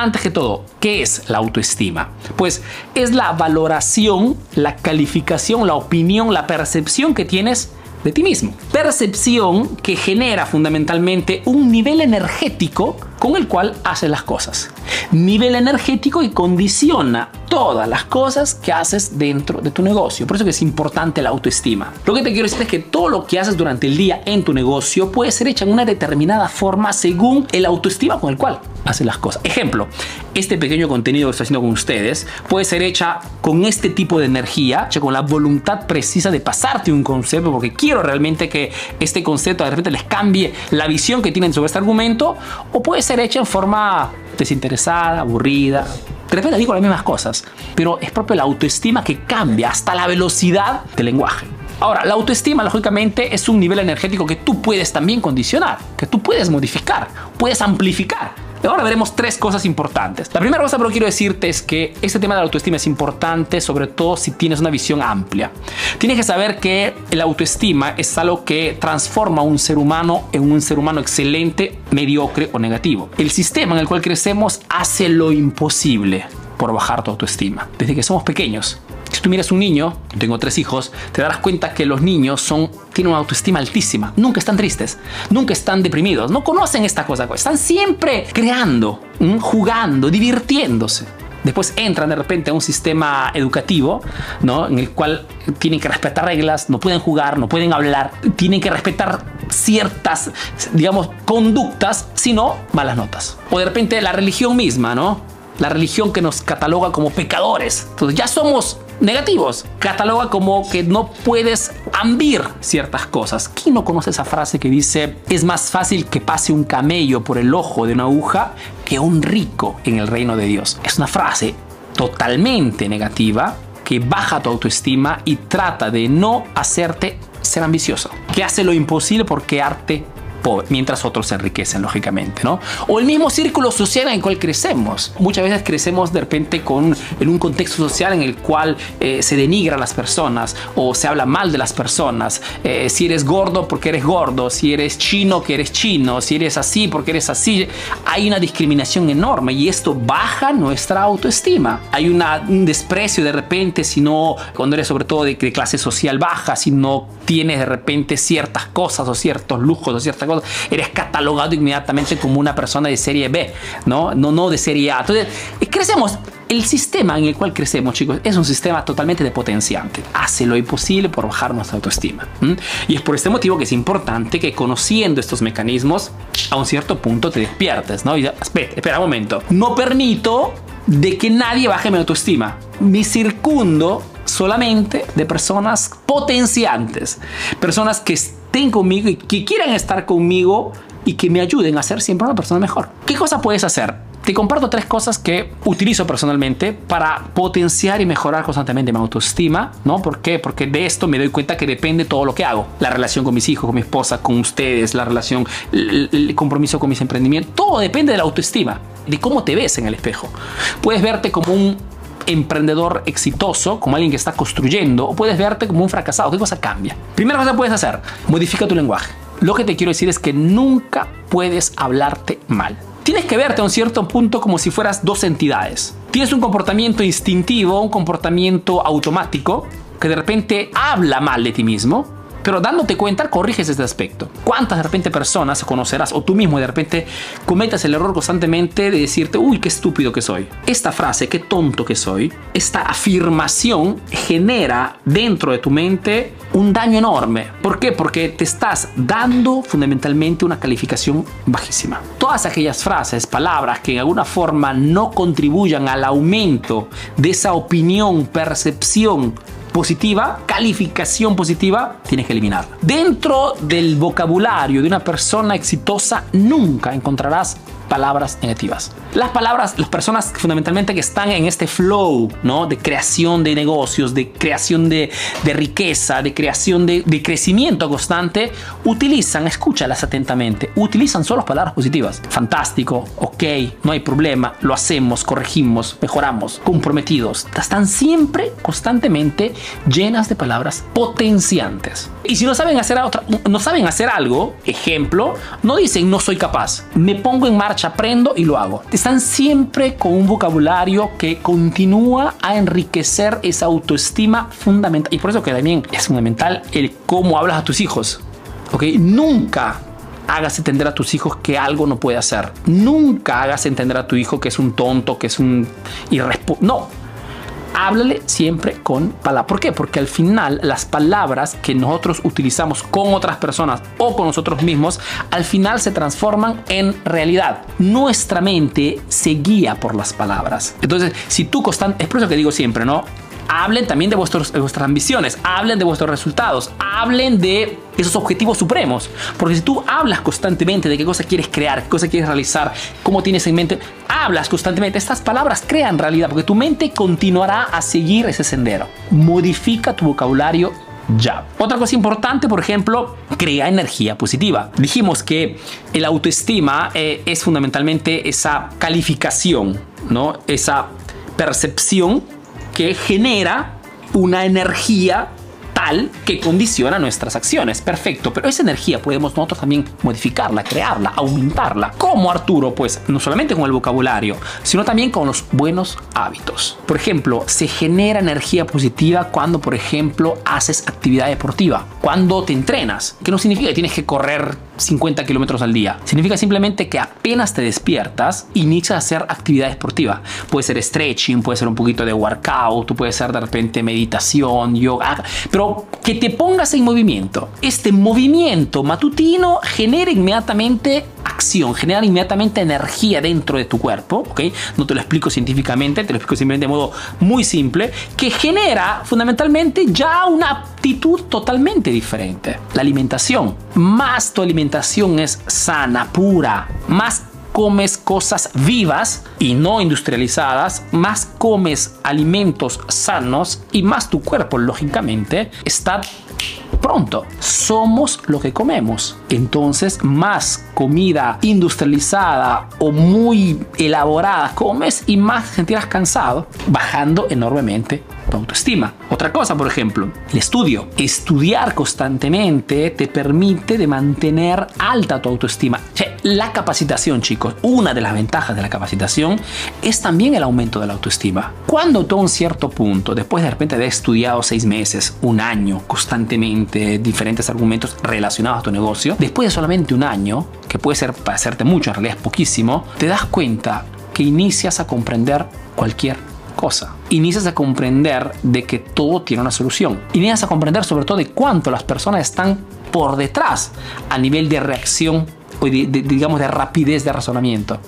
Antes que todo, ¿qué es la autoestima? Pues es la valoración, la calificación, la opinión, la percepción que tienes de ti mismo. Percepción que genera fundamentalmente un nivel energético con el cual haces las cosas. Nivel energético y condiciona todas las cosas que haces dentro de tu negocio. Por eso que es importante la autoestima. Lo que te quiero decir es que todo lo que haces durante el día en tu negocio puede ser hecho en una determinada forma según el autoestima con el cual haces las cosas. Ejemplo, este pequeño contenido que estoy haciendo con ustedes puede ser hecha con este tipo de energía, hecha con la voluntad precisa de pasarte un concepto, porque quiero realmente que este concepto de repente les cambie la visión que tienen sobre este argumento, o puede ser hecha en forma desinteresada, aburrida. De repente digo las mismas cosas, pero es propio la autoestima que cambia hasta la velocidad del lenguaje. Ahora, la autoestima, lógicamente, es un nivel energético que tú puedes también condicionar, que tú puedes modificar, puedes amplificar. Ahora veremos tres cosas importantes. La primera cosa que quiero decirte es que este tema de la autoestima es importante, sobre todo si tienes una visión amplia. Tienes que saber que la autoestima es algo que transforma a un ser humano en un ser humano excelente, mediocre o negativo. El sistema en el cual crecemos hace lo imposible por bajar tu autoestima. Desde que somos pequeños, si tú miras un niño, tengo tres hijos, te darás cuenta que los niños son, tienen una autoestima altísima. Nunca están tristes, nunca están deprimidos, no conocen esta cosa. Están siempre creando, jugando, divirtiéndose. Después entran de repente a un sistema educativo, ¿no? En el cual tienen que respetar reglas, no pueden jugar, no pueden hablar, tienen que respetar ciertas, digamos, conductas, sino malas notas. O de repente la religión misma, ¿no? La religión que nos cataloga como pecadores. Entonces ya somos negativos. Cataloga como que no puedes ambir ciertas cosas. ¿Quién no conoce esa frase que dice es más fácil que pase un camello por el ojo de una aguja que un rico en el reino de Dios? Es una frase totalmente negativa que baja tu autoestima y trata de no hacerte ser ambicioso, que hace lo imposible por quedarte mientras otros se enriquecen, lógicamente, ¿no? O el mismo círculo social en el cual crecemos. Muchas veces crecemos de repente con, en un contexto social en el cual eh, se denigra a las personas o se habla mal de las personas. Eh, si eres gordo porque eres gordo, si eres chino que eres chino, si eres así porque eres así. Hay una discriminación enorme y esto baja nuestra autoestima. Hay un desprecio de repente si no, cuando eres sobre todo de, de clase social baja, si no tienes de repente ciertas cosas o ciertos lujos o ciertas cosas, eres catalogado inmediatamente como una persona de serie B, ¿no? No, no de serie A. Entonces, crecemos. El sistema en el cual crecemos, chicos, es un sistema totalmente de potenciante. Hace lo imposible por bajar nuestra autoestima. Y es por este motivo que es importante que conociendo estos mecanismos, a un cierto punto te despiertes, ¿no? Y espera, espera un momento. No permito de que nadie baje mi autoestima. Mi circundo solamente de personas potenciantes, personas que conmigo y que quieran estar conmigo y que me ayuden a ser siempre una persona mejor. ¿Qué cosa puedes hacer? Te comparto tres cosas que utilizo personalmente para potenciar y mejorar constantemente mi autoestima, ¿no? ¿Por qué? Porque de esto me doy cuenta que depende todo lo que hago. La relación con mis hijos, con mi esposa, con ustedes, la relación, el compromiso con mis emprendimientos, todo depende de la autoestima, de cómo te ves en el espejo. Puedes verte como un emprendedor exitoso, como alguien que está construyendo, o puedes verte como un fracasado. ¿Qué cosa cambia? Primera cosa que puedes hacer, modifica tu lenguaje. Lo que te quiero decir es que nunca puedes hablarte mal. Tienes que verte a un cierto punto como si fueras dos entidades. Tienes un comportamiento instintivo, un comportamiento automático, que de repente habla mal de ti mismo, pero dándote cuenta, corriges este aspecto. ¿Cuántas de repente personas conocerás o tú mismo de repente cometas el error constantemente de decirte, uy, qué estúpido que soy? Esta frase, qué tonto que soy, esta afirmación genera dentro de tu mente un daño enorme. ¿Por qué? Porque te estás dando fundamentalmente una calificación bajísima. Todas aquellas frases, palabras que en alguna forma no contribuyan al aumento de esa opinión, percepción positiva, calificación positiva, tienes que eliminarla. Dentro del vocabulario de una persona exitosa nunca encontrarás palabras negativas. Las palabras, las personas fundamentalmente que están en este flow, ¿no? De creación de negocios, de creación de, de riqueza, de creación de, de, crecimiento constante, utilizan, escúchalas atentamente, utilizan solo palabras positivas. Fantástico, ok, no hay problema, lo hacemos, corregimos, mejoramos, comprometidos. Están siempre, constantemente llenas de palabras potenciantes. Y si no saben hacer, otra, no saben hacer algo, ejemplo, no dicen no soy capaz, me pongo en marcha, aprendo y lo hago. Están siempre con un vocabulario que continúa a enriquecer esa autoestima fundamental. Y por eso que también es fundamental el cómo hablas a tus hijos. ¿Ok? Nunca hagas entender a tus hijos que algo no puede hacer. Nunca hagas entender a tu hijo que es un tonto, que es un irresponsable. No, háblale siempre con palabras. ¿Por qué? Porque al final las palabras que nosotros utilizamos con otras personas o con nosotros mismos, al final se transforman en realidad. Nuestra mente se guía por las palabras. Entonces, si tú constante, es por eso que digo siempre, ¿no? Hablen también de, vuestros, de vuestras ambiciones, hablen de vuestros resultados, hablen de esos objetivos supremos. Porque si tú hablas constantemente de qué cosa quieres crear, qué cosa quieres realizar, cómo tienes en mente, hablas constantemente, estas palabras crean realidad, porque tu mente continuará a seguir ese sendero. Modifica tu vocabulario ya. Otra cosa importante, por ejemplo, crea energía positiva. Dijimos que el autoestima eh, es fundamentalmente esa calificación, ¿no? Esa percepción que genera una energía que condiciona nuestras acciones. Perfecto, pero esa energía podemos nosotros también modificarla, crearla, aumentarla. ¿Cómo Arturo? Pues no solamente con el vocabulario, sino también con los buenos hábitos. Por ejemplo, se genera energía positiva cuando, por ejemplo, haces actividad deportiva, cuando te entrenas, que no significa que tienes que correr 50 kilómetros al día. Significa simplemente que apenas te despiertas, inicias a hacer actividad deportiva. Puede ser stretching, puede ser un poquito de workout, puede ser de repente meditación, yoga, pero que te pongas en movimiento. Este movimiento matutino genera inmediatamente acción, genera inmediatamente energía dentro de tu cuerpo, ¿ok? No te lo explico científicamente, te lo explico simplemente de modo muy simple, que genera fundamentalmente ya una aptitud totalmente diferente. La alimentación, más tu alimentación es sana, pura, más comes cosas vivas y no industrializadas, más comes alimentos sanos y más tu cuerpo, lógicamente, está pronto. Somos lo que comemos. Entonces, más comida industrializada o muy elaborada comes y más sentirás cansado, bajando enormemente tu autoestima. Otra cosa, por ejemplo, el estudio. Estudiar constantemente te permite de mantener alta tu autoestima. La capacitación, chicos, una de las ventajas de la capacitación es también el aumento de la autoestima. Cuando tú a un cierto punto, después de repente haber estudiado seis meses, un año, constantemente diferentes argumentos relacionados a tu negocio, después de solamente un año, que puede ser para hacerte mucho, en realidad es poquísimo, te das cuenta que inicias a comprender cualquier cosa. Inicias a comprender de que todo tiene una solución. Inicias a comprender sobre todo de cuánto las personas están por detrás a nivel de reacción o digamos de rapidez de razonamiento.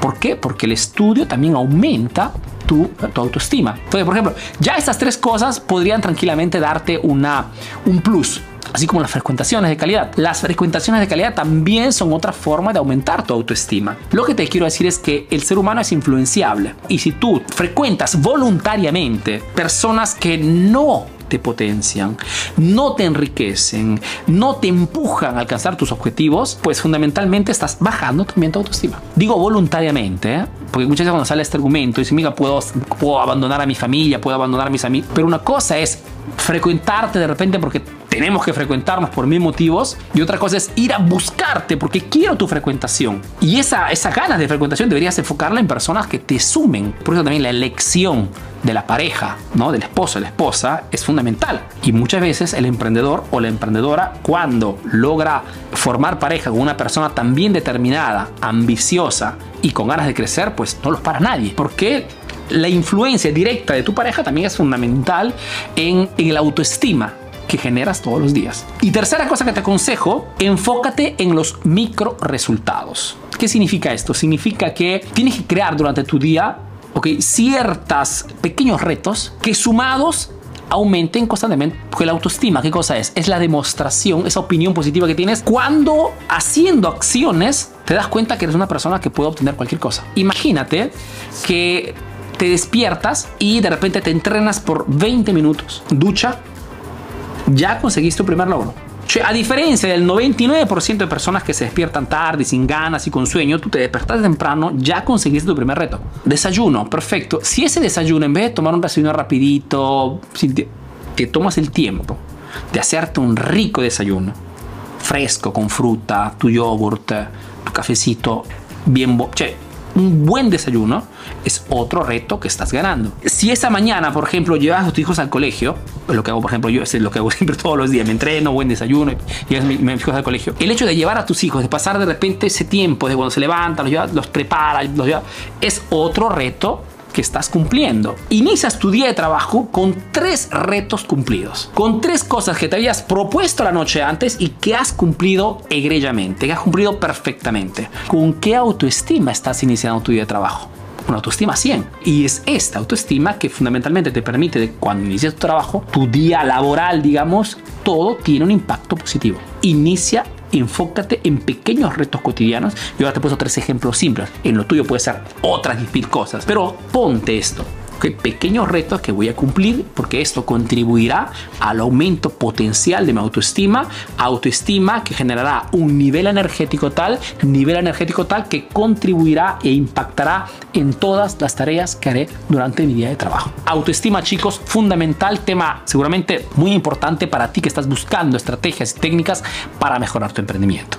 ¿Por qué? Porque el estudio también aumenta tu, tu, autoestima. Entonces, por ejemplo, ya estas tres cosas podrían tranquilamente darte una, un plus así como las frecuentaciones de calidad. Las frecuentaciones de calidad también son otra forma de aumentar tu autoestima. Lo que te quiero decir es que el ser humano es influenciable y si tú frecuentas voluntariamente personas que no te potencian, no te enriquecen, no te empujan a alcanzar tus objetivos, pues fundamentalmente estás bajando también tu autoestima. Digo voluntariamente, ¿eh? porque muchas veces cuando sale este argumento, dice, mira, puedo, puedo abandonar a mi familia, puedo abandonar a mis amigos, pero una cosa es frecuentarte de repente porque tenemos que frecuentarnos por mil motivos y otra cosa es ir a buscarte porque quiero tu frecuentación. Y esa, esa ganas de frecuentación deberías enfocarla en personas que te sumen. Por eso también la elección de la pareja, ¿no? del esposo la esposa, es fundamental. Y muchas veces el emprendedor o la emprendedora, cuando logra formar pareja con una persona tan bien determinada, ambiciosa y con ganas de crecer, pues no los para nadie. Porque la influencia directa de tu pareja también es fundamental en, en la autoestima que generas todos los días. Y tercera cosa que te aconsejo, enfócate en los micro resultados. ¿Qué significa esto? Significa que tienes que crear durante tu día okay, ciertos pequeños retos que sumados aumenten constantemente. Porque la autoestima, ¿qué cosa es? Es la demostración, esa opinión positiva que tienes cuando haciendo acciones te das cuenta que eres una persona que puede obtener cualquier cosa. Imagínate que te despiertas y de repente te entrenas por 20 minutos. Ducha, ya conseguiste tu primer logro. A diferencia del 99% de personas que se despiertan tarde, sin ganas y con sueño, tú te despertas temprano, ya conseguiste tu primer reto. Desayuno, perfecto. Si ese desayuno, en vez de tomar un desayuno rapidito, te, tomas el tiempo de hacerte un rico desayuno, fresco, con fruta, tu yogurt, tu cafecito, bien... Che, un buen desayuno es otro reto que estás ganando. Si esa mañana, por ejemplo, llevas a tus hijos al colegio, lo que hago, por ejemplo, yo es lo que hago siempre todos los días, me entreno, buen desayuno, y mis hijos al colegio. El hecho de llevar a tus hijos, de pasar de repente ese tiempo, de cuando se levantan, los, los prepara, los lleva, es otro reto que estás cumpliendo. Inicias tu día de trabajo con tres retos cumplidos, con tres cosas que te habías propuesto la noche antes y que has cumplido egregiamente, que has cumplido perfectamente. ¿Con qué autoestima estás iniciando tu día de trabajo? una autoestima 100. Y es esta autoestima que fundamentalmente te permite, de cuando inicias tu trabajo, tu día laboral, digamos, todo tiene un impacto positivo. Inicia enfócate en pequeños retos cotidianos. Yo ahora te he puesto tres ejemplos simples. En lo tuyo puede ser otras mil cosas, pero ponte esto pequeños retos que voy a cumplir porque esto contribuirá al aumento potencial de mi autoestima, autoestima que generará un nivel energético tal, nivel energético tal que contribuirá e impactará en todas las tareas que haré durante mi día de trabajo. Autoestima, chicos, fundamental, tema seguramente muy importante para ti que estás buscando estrategias y técnicas para mejorar tu emprendimiento.